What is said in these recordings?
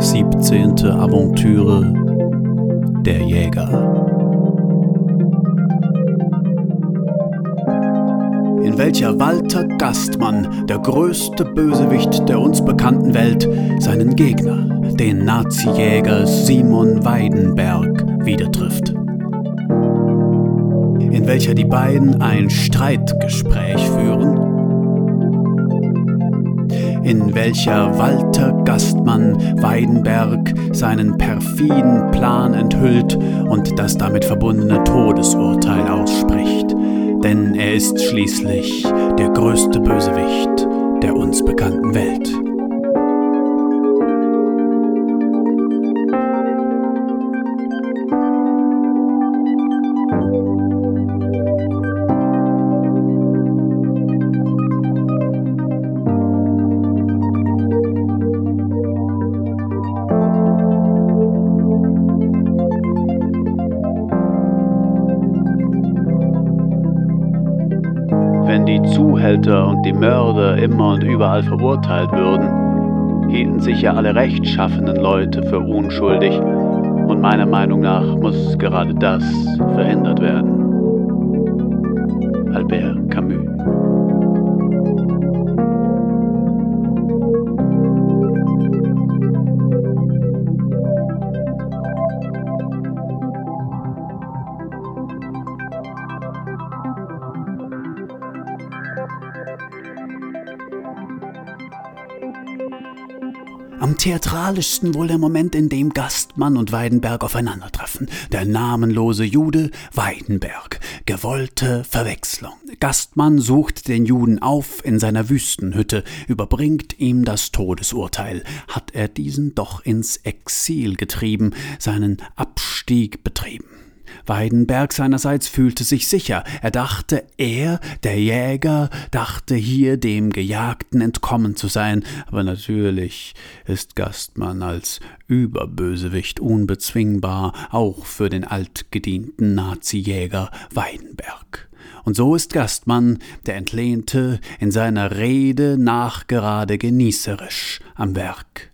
Siebzehnte Aventüre Der Jäger in welcher Walter Gastmann, der größte Bösewicht der uns bekannten Welt, seinen Gegner, den Nazi-Jäger Simon Weidenberg, wieder trifft. In welcher die beiden ein Streitgespräch führen, in welcher Walter Gastmann Weidenberg seinen perfiden Plan enthüllt und das damit verbundene Todesurteil ausspricht denn er ist schließlich der größte Bösewicht der uns bekannten Welt. Mörder immer und überall verurteilt würden, hielten sich ja alle rechtschaffenen Leute für unschuldig und meiner Meinung nach muss gerade das verhindert werden. Theatralischsten wohl der Moment, in dem Gastmann und Weidenberg aufeinandertreffen. Der namenlose Jude Weidenberg. Gewollte Verwechslung. Gastmann sucht den Juden auf in seiner Wüstenhütte, überbringt ihm das Todesurteil. Hat er diesen doch ins Exil getrieben, seinen Abstieg betrieben. Weidenberg seinerseits fühlte sich sicher. Er dachte, er, der Jäger, dachte hier dem Gejagten entkommen zu sein. Aber natürlich ist Gastmann als Überbösewicht unbezwingbar, auch für den altgedienten Nazi-Jäger Weidenberg. Und so ist Gastmann, der Entlehnte, in seiner Rede nachgerade genießerisch am Werk.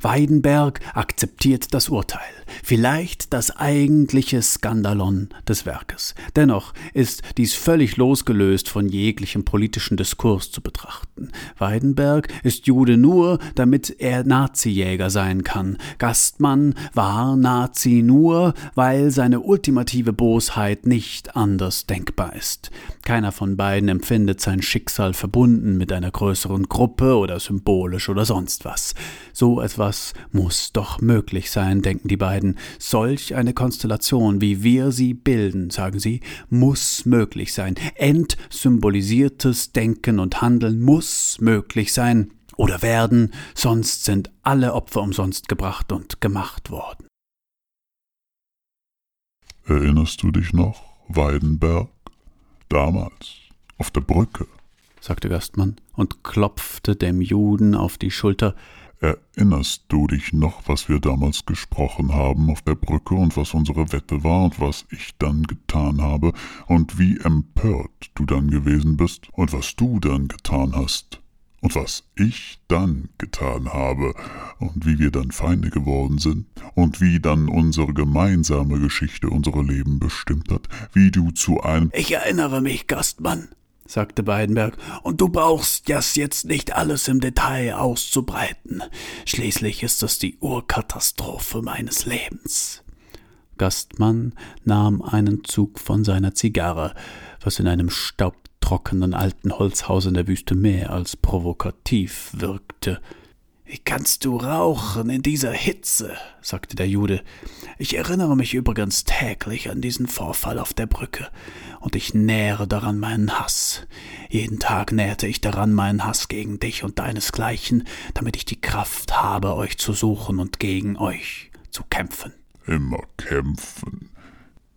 Weidenberg akzeptiert das Urteil vielleicht das eigentliche Skandalon des Werkes. Dennoch ist dies völlig losgelöst von jeglichem politischen Diskurs zu betrachten. Weidenberg ist Jude nur, damit er Nazijäger sein kann. Gastmann war Nazi nur, weil seine ultimative Bosheit nicht anders denkbar ist. Keiner von beiden empfindet sein Schicksal verbunden mit einer größeren Gruppe oder symbolisch oder sonst was. So etwas muss doch möglich sein, denken die beiden beiden. Solch eine Konstellation, wie wir sie bilden, sagen sie, muss möglich sein. Entsymbolisiertes Denken und Handeln muss möglich sein oder werden, sonst sind alle Opfer umsonst gebracht und gemacht worden. Erinnerst du dich noch, Weidenberg? Damals, auf der Brücke, sagte Gastmann und klopfte dem Juden auf die Schulter, Erinnerst du dich noch, was wir damals gesprochen haben auf der Brücke und was unsere Wette war und was ich dann getan habe und wie empört du dann gewesen bist und was du dann getan hast und was ich dann getan habe und wie wir dann Feinde geworden sind und wie dann unsere gemeinsame Geschichte unsere Leben bestimmt hat, wie du zu einem Ich erinnere mich, Gastmann, sagte Weidenberg, und du brauchst das jetzt nicht alles im Detail auszubreiten. Schließlich ist es die Urkatastrophe meines Lebens. Gastmann nahm einen Zug von seiner Zigarre, was in einem staubtrockenen alten Holzhaus in der Wüste mehr als provokativ wirkte. Wie kannst du rauchen in dieser Hitze? sagte der Jude. Ich erinnere mich übrigens täglich an diesen Vorfall auf der Brücke, und ich nähre daran meinen Hass. Jeden Tag nährte ich daran meinen Hass gegen dich und deinesgleichen, damit ich die Kraft habe, euch zu suchen und gegen euch zu kämpfen. Immer kämpfen,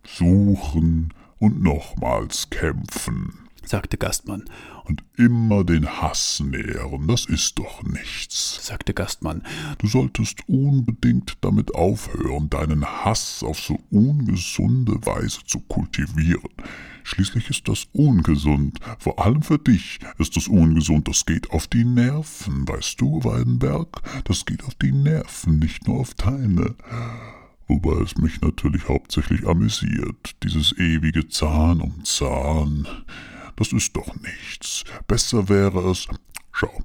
suchen und nochmals kämpfen sagte Gastmann. Und immer den Hass nähren, das ist doch nichts, sagte Gastmann. Du solltest unbedingt damit aufhören, deinen Hass auf so ungesunde Weise zu kultivieren. Schließlich ist das ungesund. Vor allem für dich ist es ungesund. Das geht auf die Nerven, weißt du, Weidenberg? Das geht auf die Nerven, nicht nur auf deine. Wobei es mich natürlich hauptsächlich amüsiert, dieses ewige Zahn um Zahn. Das ist doch nichts. Besser wäre es. Schau,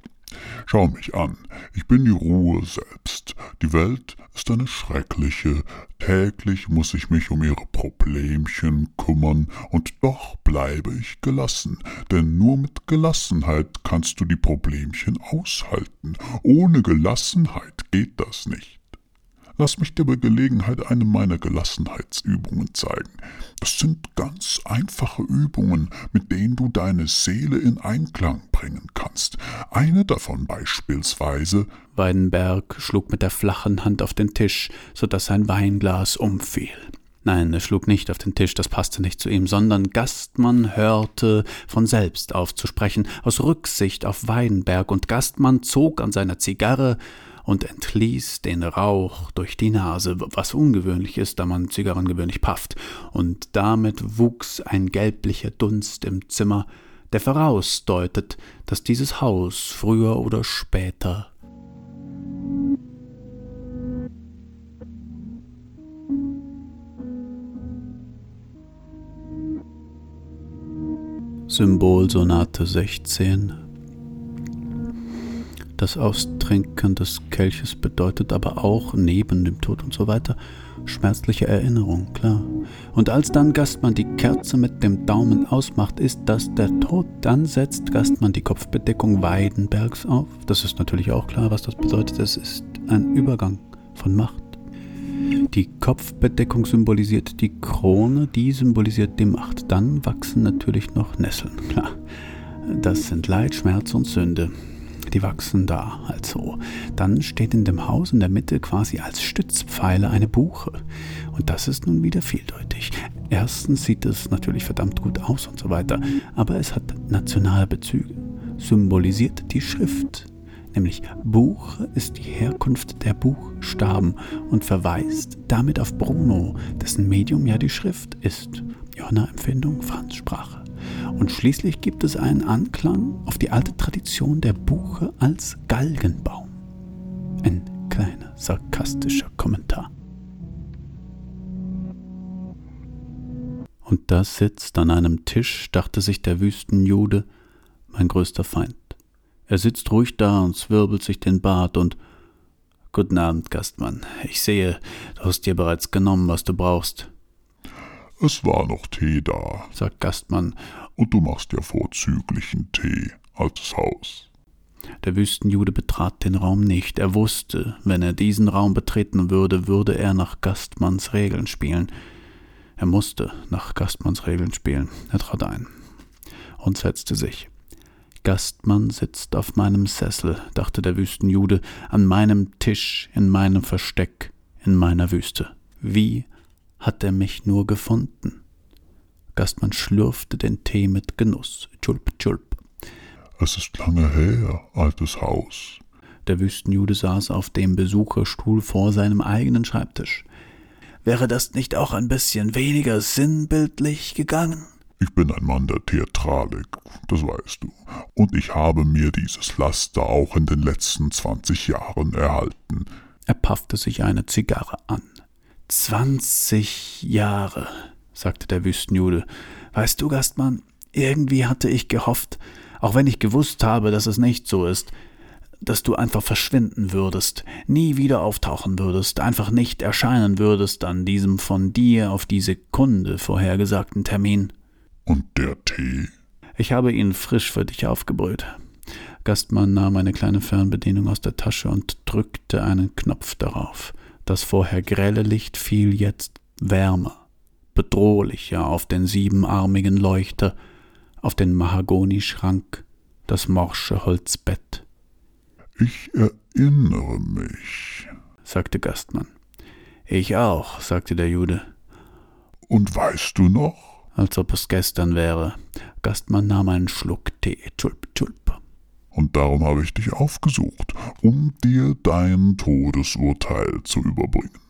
schau mich an. Ich bin die Ruhe selbst. Die Welt ist eine schreckliche. Täglich muss ich mich um ihre Problemchen kümmern, und doch bleibe ich gelassen, denn nur mit Gelassenheit kannst du die Problemchen aushalten. Ohne Gelassenheit geht das nicht. Lass mich dir bei Gelegenheit eine meiner Gelassenheitsübungen zeigen. Das sind ganz einfache Übungen, mit denen du deine Seele in Einklang bringen kannst. Eine davon beispielsweise. Weidenberg schlug mit der flachen Hand auf den Tisch, so dass sein Weinglas umfiel. Nein, er schlug nicht auf den Tisch, das passte nicht zu ihm, sondern Gastmann hörte von selbst auf zu sprechen, aus Rücksicht auf Weinberg, und Gastmann zog an seiner Zigarre und entließ den Rauch durch die Nase, was ungewöhnlich ist, da man Zigarren gewöhnlich pafft, und damit wuchs ein gelblicher Dunst im Zimmer, der vorausdeutet, dass dieses Haus früher oder später Symbolsonate 16 das Austrinken des Kelches bedeutet aber auch, neben dem Tod und so weiter, schmerzliche Erinnerung, klar. Und als dann Gastmann die Kerze mit dem Daumen ausmacht, ist das der Tod. Dann setzt Gastmann die Kopfbedeckung Weidenbergs auf. Das ist natürlich auch klar, was das bedeutet. Es ist ein Übergang von Macht. Die Kopfbedeckung symbolisiert die Krone, die symbolisiert die Macht. Dann wachsen natürlich noch Nesseln, klar. Das sind Leid, Schmerz und Sünde die wachsen da also. Dann steht in dem Haus in der Mitte quasi als Stützpfeiler eine Buche. Und das ist nun wieder vieldeutig. Erstens sieht es natürlich verdammt gut aus und so weiter, aber es hat Nationalbezüge, symbolisiert die Schrift. Nämlich Buch ist die Herkunft der Buchstaben und verweist damit auf Bruno, dessen Medium ja die Schrift ist. Johanna-Empfindung, Franz-Sprache. Und schließlich gibt es einen Anklang auf die alte Tradition der Buche als Galgenbaum. Ein kleiner sarkastischer Kommentar. Und da sitzt an einem Tisch, dachte sich der Wüstenjude, mein größter Feind. Er sitzt ruhig da und zwirbelt sich den Bart und Guten Abend, Gastmann. Ich sehe, du hast dir bereits genommen, was du brauchst. Es war noch Tee da, sagt Gastmann, und du machst ja vorzüglichen Tee, altes Haus. Der Wüstenjude betrat den Raum nicht. Er wusste, wenn er diesen Raum betreten würde, würde er nach Gastmanns Regeln spielen. Er musste nach Gastmanns Regeln spielen. Er trat ein und setzte sich. Gastmann sitzt auf meinem Sessel, dachte der Wüstenjude, an meinem Tisch, in meinem Versteck, in meiner Wüste. Wie hat er mich nur gefunden. Gastmann schlürfte den Tee mit Genuss. Tschulp, tschulp. Es ist lange her, altes Haus. Der Wüstenjude saß auf dem Besucherstuhl vor seinem eigenen Schreibtisch. Wäre das nicht auch ein bisschen weniger sinnbildlich gegangen? Ich bin ein Mann der Theatralik, das weißt du. Und ich habe mir dieses Laster auch in den letzten zwanzig Jahren erhalten. Er paffte sich eine Zigarre an. Zwanzig Jahre, sagte der Wüstenjude. Weißt du, Gastmann, irgendwie hatte ich gehofft, auch wenn ich gewusst habe, dass es nicht so ist, dass du einfach verschwinden würdest, nie wieder auftauchen würdest, einfach nicht erscheinen würdest an diesem von dir auf die Sekunde vorhergesagten Termin. Und der Tee? Ich habe ihn frisch für dich aufgebrüht. Gastmann nahm eine kleine Fernbedienung aus der Tasche und drückte einen Knopf darauf. Das vorher grelle Licht fiel jetzt wärmer, bedrohlicher auf den siebenarmigen Leuchter, auf den Mahagonischrank, das morsche Holzbett. Ich erinnere mich, sagte Gastmann. Ich auch, sagte der Jude. Und weißt du noch? als ob es gestern wäre. Gastmann nahm einen Schluck Tee. Tschulp, tschulp. Und darum habe ich dich aufgesucht, um dir dein Todesurteil zu überbringen.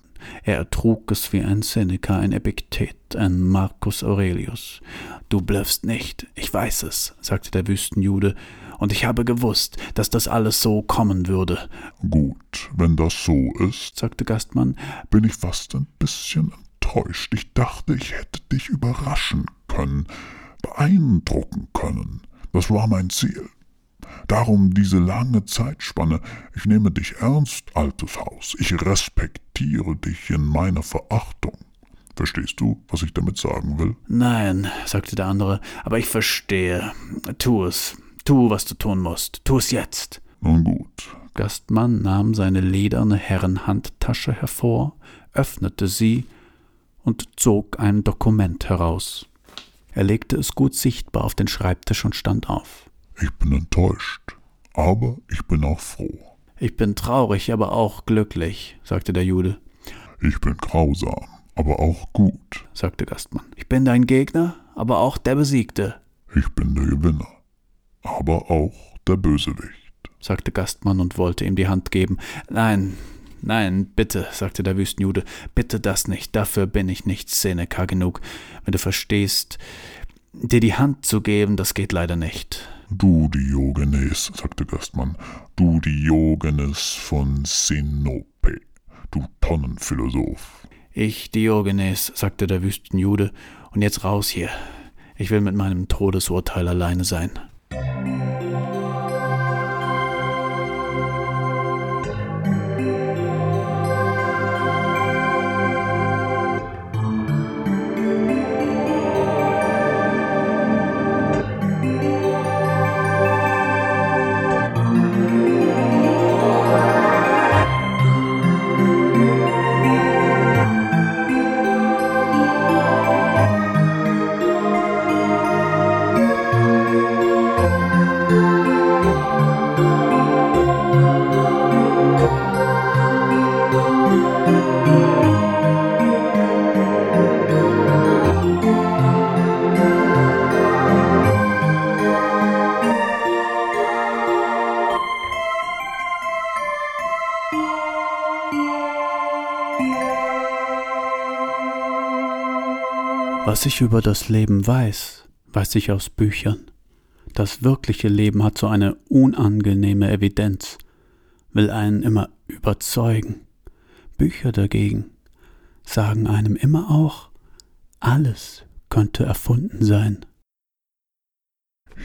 Er ertrug es wie ein Seneca, ein Epiktet, ein Marcus Aurelius. Du blöffst nicht, ich weiß es, sagte der Wüstenjude, und ich habe gewusst, dass das alles so kommen würde. Gut, wenn das so ist, sagte Gastmann, bin ich fast ein bisschen enttäuscht. Ich dachte, ich hätte dich überraschen können, beeindrucken können. Das war mein Ziel. Darum diese lange Zeitspanne. Ich nehme dich ernst, altes Haus. Ich respektiere dich in meiner Verachtung. Verstehst du, was ich damit sagen will? Nein, sagte der andere, aber ich verstehe. Tu es. Tu, was du tun musst. Tu es jetzt. Nun gut. Gastmann nahm seine lederne Herrenhandtasche hervor, öffnete sie und zog ein Dokument heraus. Er legte es gut sichtbar auf den Schreibtisch und stand auf. Ich bin enttäuscht, aber ich bin auch froh. Ich bin traurig, aber auch glücklich, sagte der Jude. Ich bin grausam, aber auch gut, sagte Gastmann. Ich bin dein Gegner, aber auch der Besiegte. Ich bin der Gewinner, aber auch der Bösewicht, sagte Gastmann und wollte ihm die Hand geben. Nein, nein, bitte, sagte der Wüstenjude, bitte das nicht, dafür bin ich nicht Seneca genug. Wenn du verstehst, dir die Hand zu geben, das geht leider nicht. Du Diogenes, sagte Gastmann, du Diogenes von Sinope, du Tonnenphilosoph. Ich Diogenes, sagte der Wüstenjude, und jetzt raus hier. Ich will mit meinem Todesurteil alleine sein. Was ich über das Leben weiß, weiß ich aus Büchern. Das wirkliche Leben hat so eine unangenehme Evidenz, will einen immer überzeugen. Bücher dagegen sagen einem immer auch, alles könnte erfunden sein.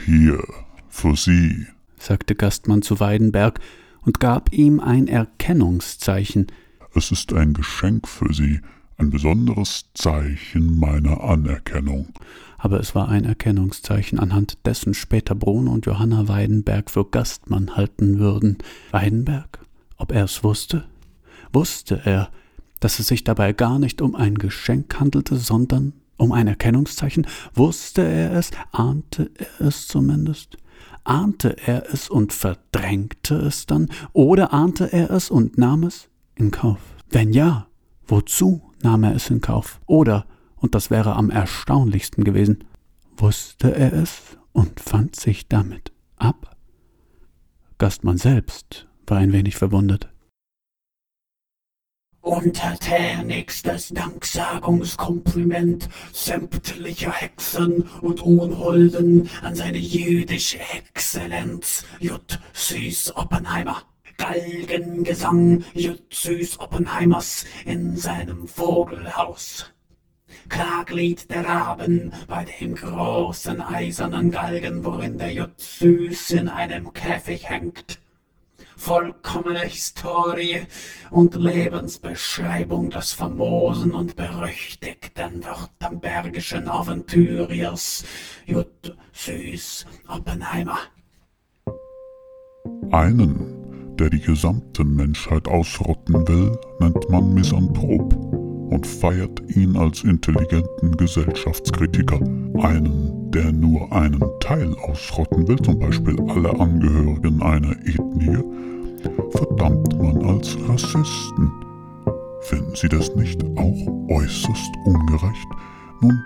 Hier, für Sie, sagte Gastmann zu Weidenberg und gab ihm ein Erkennungszeichen. Es ist ein Geschenk für Sie, ein besonderes Zeichen meiner Anerkennung. Aber es war ein Erkennungszeichen, anhand dessen später Bruno und Johanna Weidenberg für Gastmann halten würden. Weidenberg? Ob er es wusste? Wusste er, dass es sich dabei gar nicht um ein Geschenk handelte, sondern um ein Erkennungszeichen? Wusste er es? Ahnte er es zumindest? Ahnte er es und verdrängte es dann? Oder ahnte er es und nahm es in Kauf? Wenn ja, wozu nahm er es in Kauf. Oder, und das wäre am erstaunlichsten gewesen, wusste er es und fand sich damit ab? Gastmann selbst war ein wenig verwundert. Untertänigstes Danksagungskompliment sämtlicher Hexen und Unholden an seine jüdische Exzellenz J. Süß Oppenheimer. Galgengesang Jutzys Oppenheimers in seinem Vogelhaus. Klaglied der Raben bei dem großen eisernen Galgen, worin der Jutzys in einem Käfig hängt. Vollkommene Historie und Lebensbeschreibung des famosen und berüchtigten württembergischen Aventuriers Jut Süß Oppenheimer. Einen der die gesamte Menschheit ausrotten will, nennt man Misanthrop und feiert ihn als intelligenten Gesellschaftskritiker. Einen, der nur einen Teil ausrotten will, zum Beispiel alle Angehörigen einer Ethnie, verdammt man als Rassisten. Finden Sie das nicht auch äußerst ungerecht? Nun,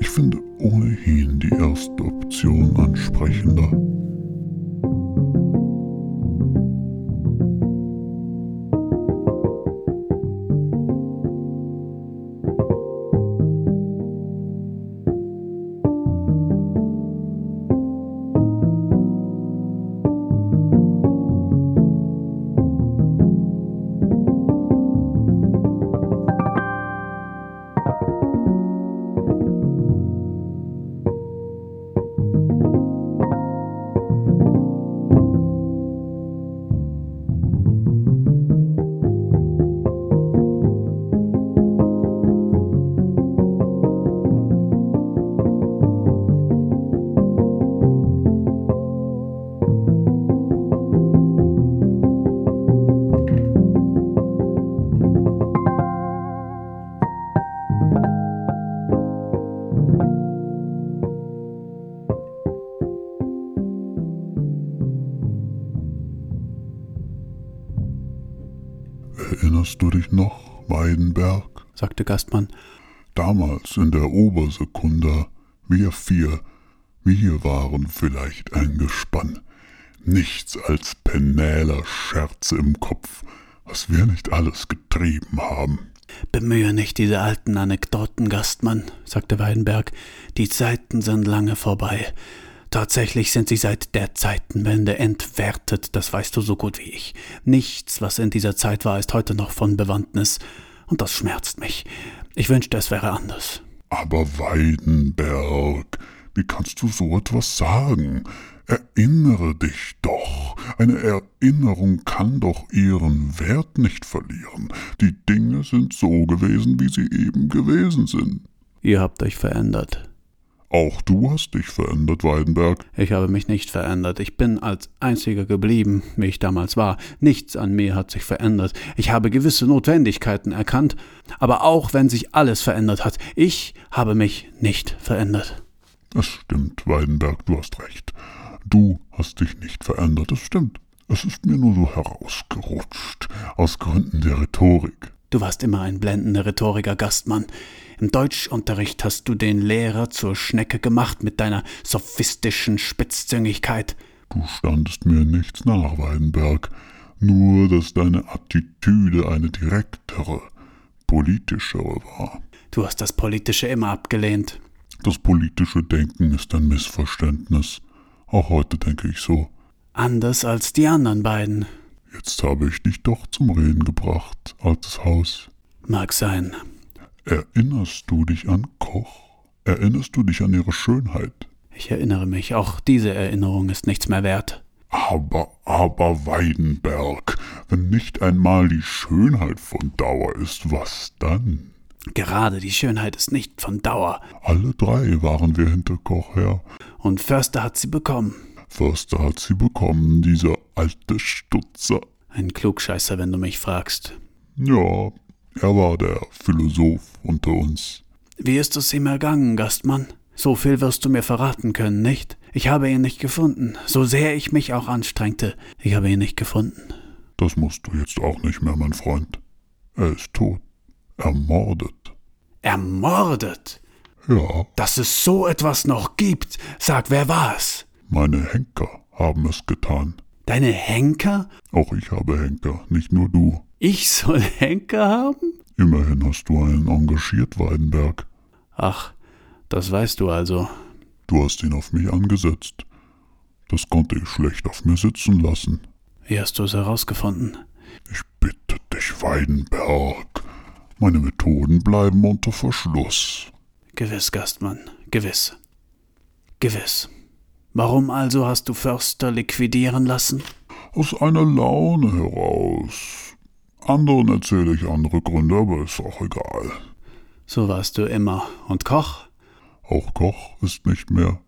Ich finde ohnehin die erste Option ansprechender. Erinnerst du dich noch, Weidenberg? sagte Gastmann. Damals in der Obersekunda, wir vier, wir waren vielleicht ein Gespann. Nichts als penäler Scherze im Kopf, was wir nicht alles getrieben haben. Bemühe nicht diese alten Anekdoten, Gastmann, sagte Weidenberg. Die Zeiten sind lange vorbei. Tatsächlich sind sie seit der Zeitenwende entwertet, das weißt du so gut wie ich. Nichts, was in dieser Zeit war, ist heute noch von Bewandtnis, und das schmerzt mich. Ich wünschte, es wäre anders. Aber Weidenberg, wie kannst du so etwas sagen? Erinnere dich doch. Eine Erinnerung kann doch ihren Wert nicht verlieren. Die Dinge sind so gewesen, wie sie eben gewesen sind. Ihr habt euch verändert. Auch du hast dich verändert, Weidenberg. Ich habe mich nicht verändert. Ich bin als einziger geblieben, wie ich damals war. Nichts an mir hat sich verändert. Ich habe gewisse Notwendigkeiten erkannt, aber auch wenn sich alles verändert hat, ich habe mich nicht verändert. Es stimmt, Weidenberg, du hast recht. Du hast dich nicht verändert, es stimmt. Es ist mir nur so herausgerutscht, aus Gründen der Rhetorik. Du warst immer ein blendender Rhetoriker, Gastmann. Im Deutschunterricht hast du den Lehrer zur Schnecke gemacht mit deiner sophistischen Spitzzüngigkeit. Du standest mir nichts nach, Weidenberg, nur dass deine Attitüde eine direktere, politischere war. Du hast das Politische immer abgelehnt. Das politische Denken ist ein Missverständnis. Auch heute denke ich so. Anders als die anderen beiden. Jetzt habe ich dich doch zum Reden gebracht, altes Haus. Mag sein. Erinnerst du dich an Koch? Erinnerst du dich an ihre Schönheit? Ich erinnere mich, auch diese Erinnerung ist nichts mehr wert. Aber, aber Weidenberg, wenn nicht einmal die Schönheit von Dauer ist, was dann? Gerade die Schönheit ist nicht von Dauer. Alle drei waren wir hinter Koch her. Und Förster hat sie bekommen. Förster hat sie bekommen, dieser alte Stutzer. Ein Klugscheißer, wenn du mich fragst. Ja, er war der Philosoph unter uns. Wie ist es ihm ergangen, Gastmann? So viel wirst du mir verraten können, nicht? Ich habe ihn nicht gefunden, so sehr ich mich auch anstrengte. Ich habe ihn nicht gefunden. Das musst du jetzt auch nicht mehr, mein Freund. Er ist tot. Ermordet. Ermordet? Ja, Dass es so etwas noch gibt. Sag, wer war's? meine Henker haben es getan. Deine Henker? Auch ich habe Henker, nicht nur du. Ich soll Henker haben? Immerhin hast du einen engagiert, Weidenberg. Ach, das weißt du also. Du hast ihn auf mich angesetzt. Das konnte ich schlecht auf mir sitzen lassen. Wie hast du es herausgefunden? Ich bitte dich, Weidenberg. Meine Methoden bleiben unter Verschluss. Gewiss, Gastmann, gewiss. Gewiss. Warum also hast du Förster liquidieren lassen? Aus einer Laune heraus. Anderen erzähle ich andere Gründe, aber ist auch egal. So warst du immer. Und Koch? Auch Koch ist nicht mehr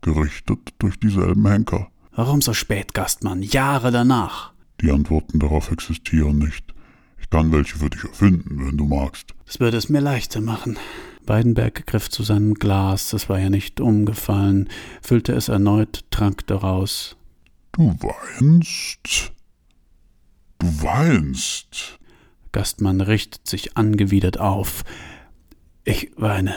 gerichtet durch dieselben Henker. Warum so spät, Gastmann? Jahre danach. Die Antworten darauf existieren nicht. Ich kann welche für dich erfinden, wenn du magst. Das würde es mir leichter machen. Weidenberg griff zu seinem Glas, es war ja nicht umgefallen, füllte es erneut, trank daraus. Du weinst? Weinst? Gastmann richtet sich angewidert auf. Ich weine.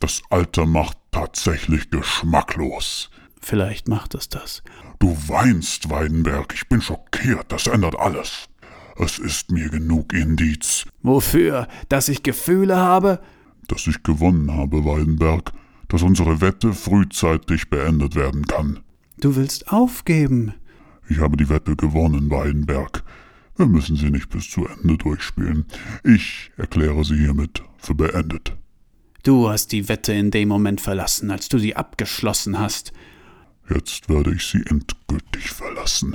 Das Alter macht tatsächlich geschmacklos. Vielleicht macht es das. Du weinst, Weidenberg. Ich bin schockiert. Das ändert alles. Es ist mir genug Indiz. Wofür? Dass ich Gefühle habe? Dass ich gewonnen habe, Weidenberg. Dass unsere Wette frühzeitig beendet werden kann. Du willst aufgeben. Ich habe die Wette gewonnen, Weidenberg. Wir müssen sie nicht bis zu Ende durchspielen. Ich erkläre sie hiermit für beendet. Du hast die Wette in dem Moment verlassen, als du sie abgeschlossen hast. Jetzt werde ich sie endgültig verlassen.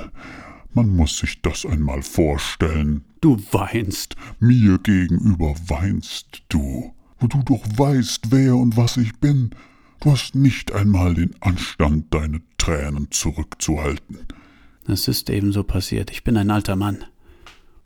Man muss sich das einmal vorstellen. Du weinst. Mir gegenüber weinst du, wo du doch weißt, wer und was ich bin. Du hast nicht einmal den Anstand, deine Tränen zurückzuhalten. Es ist ebenso passiert. Ich bin ein alter Mann.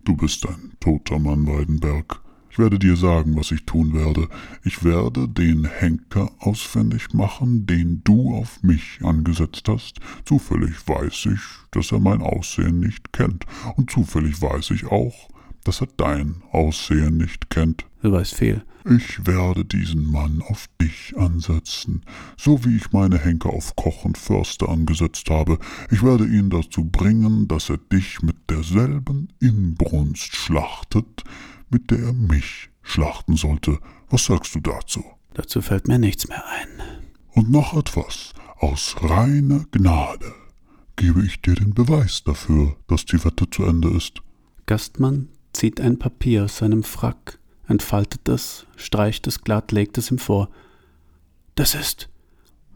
Du bist ein toter Mann, Weidenberg. Ich werde dir sagen, was ich tun werde. Ich werde den Henker ausfindig machen, den du auf mich angesetzt hast. Zufällig weiß ich, dass er mein Aussehen nicht kennt. Und zufällig weiß ich auch, dass er dein Aussehen nicht kennt. Du weißt viel. Ich werde diesen Mann auf dich ansetzen, so wie ich meine Henker auf Koch und Förster angesetzt habe. Ich werde ihn dazu bringen, dass er dich mit derselben Inbrunst schlachtet, mit der er mich schlachten sollte. Was sagst du dazu? Dazu fällt mir nichts mehr ein. Und noch etwas. Aus reiner Gnade gebe ich dir den Beweis dafür, dass die Wette zu Ende ist. Gastmann zieht ein Papier aus seinem Frack, entfaltet es, streicht es glatt, legt es ihm vor. Das ist.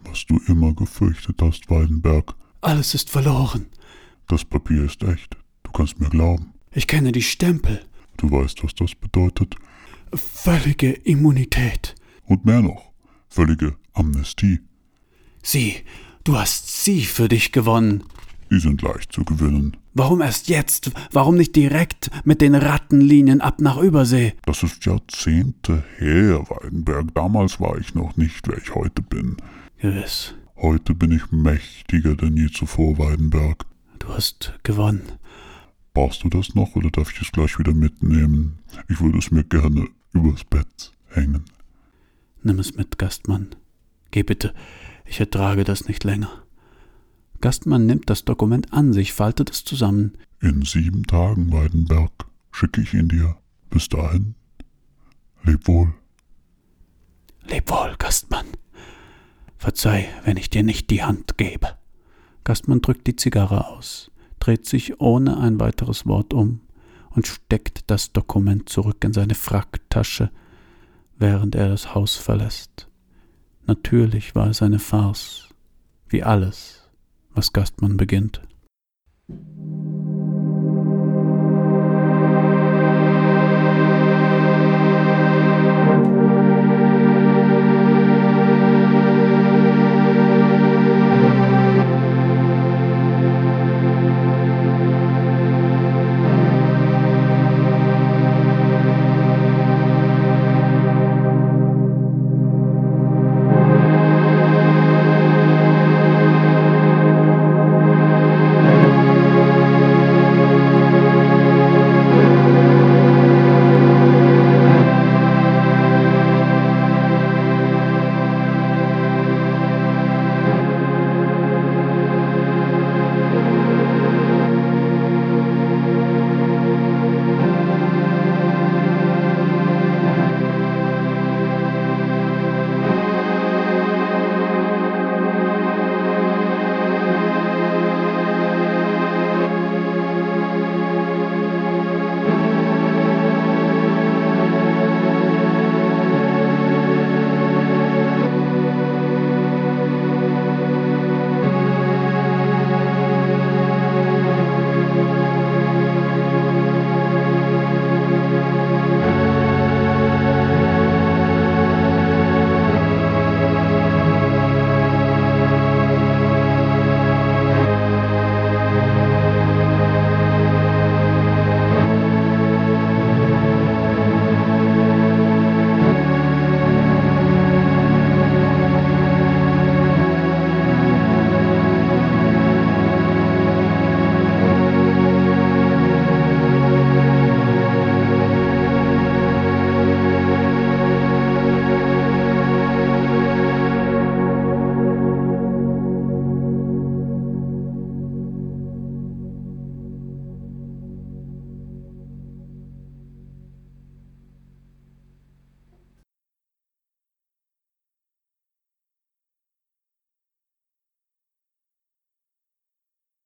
Was du immer gefürchtet hast, Weidenberg. Alles ist verloren. Das Papier ist echt. Du kannst mir glauben. Ich kenne die Stempel. Du weißt, was das bedeutet. Völlige Immunität. Und mehr noch. Völlige Amnestie. Sie, du hast sie für dich gewonnen. Die sind leicht zu gewinnen. Warum erst jetzt? Warum nicht direkt mit den Rattenlinien ab nach Übersee? Das ist Jahrzehnte her, Weidenberg. Damals war ich noch nicht, wer ich heute bin. Gewiss. Heute bin ich mächtiger denn je zuvor, Weidenberg. Du hast gewonnen. Brauchst du das noch oder darf ich es gleich wieder mitnehmen? Ich würde es mir gerne übers Bett hängen. Nimm es mit, Gastmann. Geh bitte, ich ertrage das nicht länger. Gastmann nimmt das Dokument an sich, faltet es zusammen. In sieben Tagen, Weidenberg, schicke ich ihn dir. Bis dahin, leb wohl. Leb wohl, Gastmann. Verzeih, wenn ich dir nicht die Hand gebe. Gastmann drückt die Zigarre aus dreht sich ohne ein weiteres Wort um und steckt das Dokument zurück in seine Fracktasche, während er das Haus verlässt. Natürlich war es eine Farce, wie alles, was Gastmann beginnt.